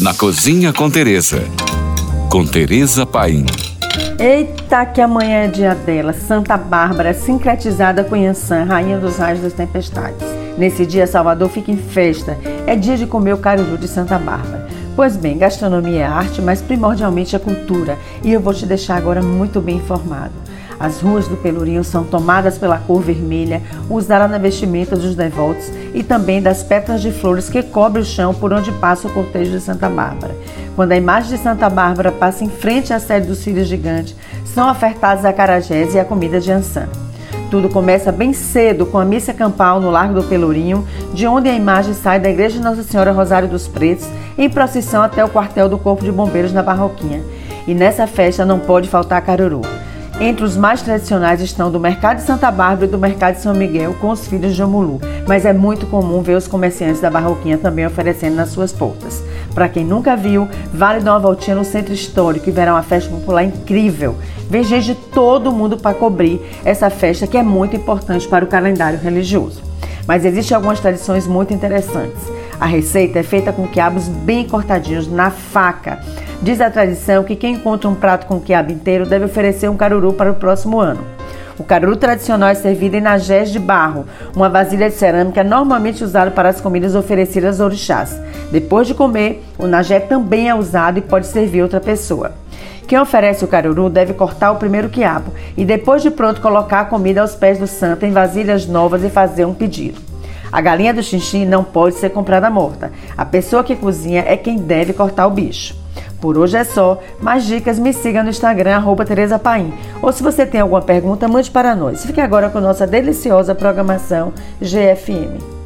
Na Cozinha com Tereza. Com Tereza Paim. Eita, que amanhã é dia dela, Santa Bárbara, sincretizada com Yansan, rainha dos raios das tempestades. Nesse dia, Salvador fica em festa. É dia de comer o caruru de Santa Bárbara. Pois bem, gastronomia é arte, mas primordialmente é cultura. E eu vou te deixar agora muito bem informado. As ruas do Pelourinho são tomadas pela cor vermelha, usada na vestimenta dos devotos e também das pétalas de flores que cobrem o chão por onde passa o cortejo de Santa Bárbara. Quando a imagem de Santa Bárbara passa em frente à sede dos Filhos Gigantes, são ofertados a carajés e a comida de ançã. Tudo começa bem cedo com a missa campal no Largo do Pelourinho, de onde a imagem sai da Igreja Nossa Senhora Rosário dos Pretos em procissão até o quartel do Corpo de Bombeiros na Barroquinha. E nessa festa não pode faltar caruru. Entre os mais tradicionais estão do Mercado de Santa Bárbara e do Mercado de São Miguel com os filhos de Omulu, mas é muito comum ver os comerciantes da Barroquinha também oferecendo nas suas portas. Para quem nunca viu, vale dar uma voltinha no centro histórico e verá uma festa popular incrível. Vem gente de todo mundo para cobrir essa festa que é muito importante para o calendário religioso. Mas existem algumas tradições muito interessantes. A receita é feita com quiabos bem cortadinhos na faca. Diz a tradição que quem encontra um prato com quiabo inteiro deve oferecer um caruru para o próximo ano. O caruru tradicional é servido em najés de barro, uma vasilha de cerâmica normalmente usada para as comidas oferecidas aos orixás. Depois de comer, o najé também é usado e pode servir outra pessoa. Quem oferece o caruru deve cortar o primeiro quiabo e depois de pronto colocar a comida aos pés do santo em vasilhas novas e fazer um pedido. A galinha do xixi não pode ser comprada morta. A pessoa que cozinha é quem deve cortar o bicho. Por hoje é só. Mais dicas, me siga no Instagram, arroba Tereza Paim. Ou se você tem alguma pergunta, mande para nós. Fique agora com nossa deliciosa programação GFM.